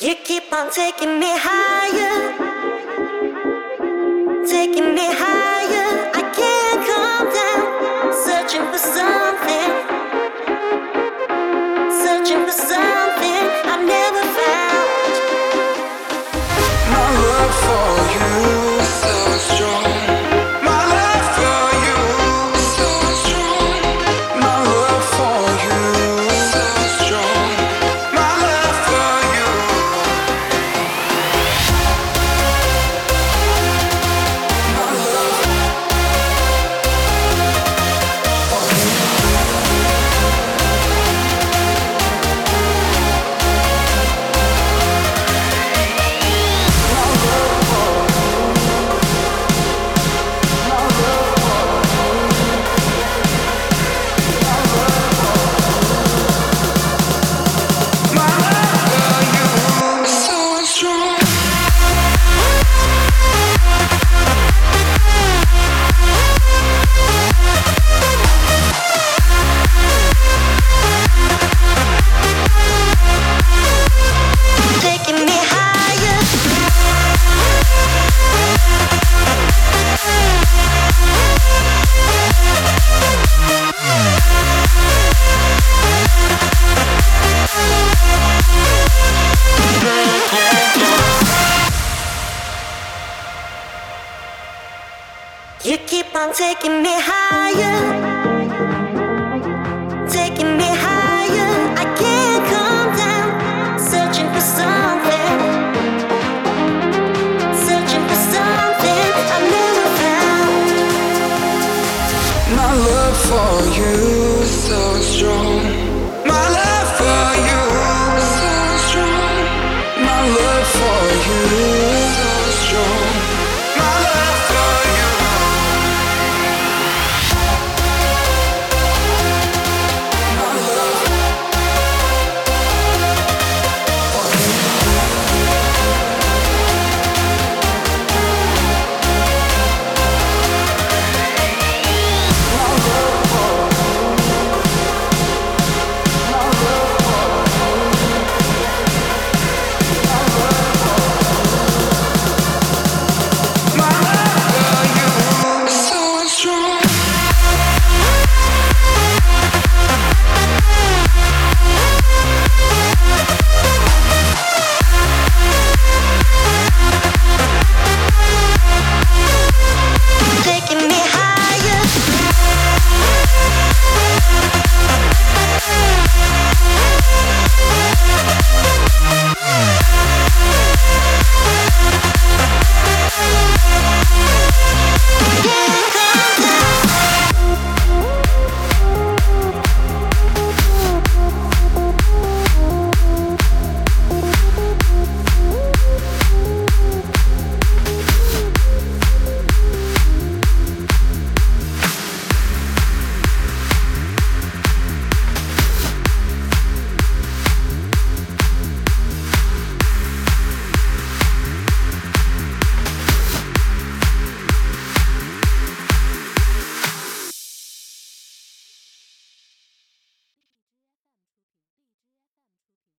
You keep on taking me higher, taking me higher. I can't down, searching for something, searching for something. I never You keep on taking me higher, taking me higher. I can't down, searching for something, searching for something I've never found. My love for you, so strong.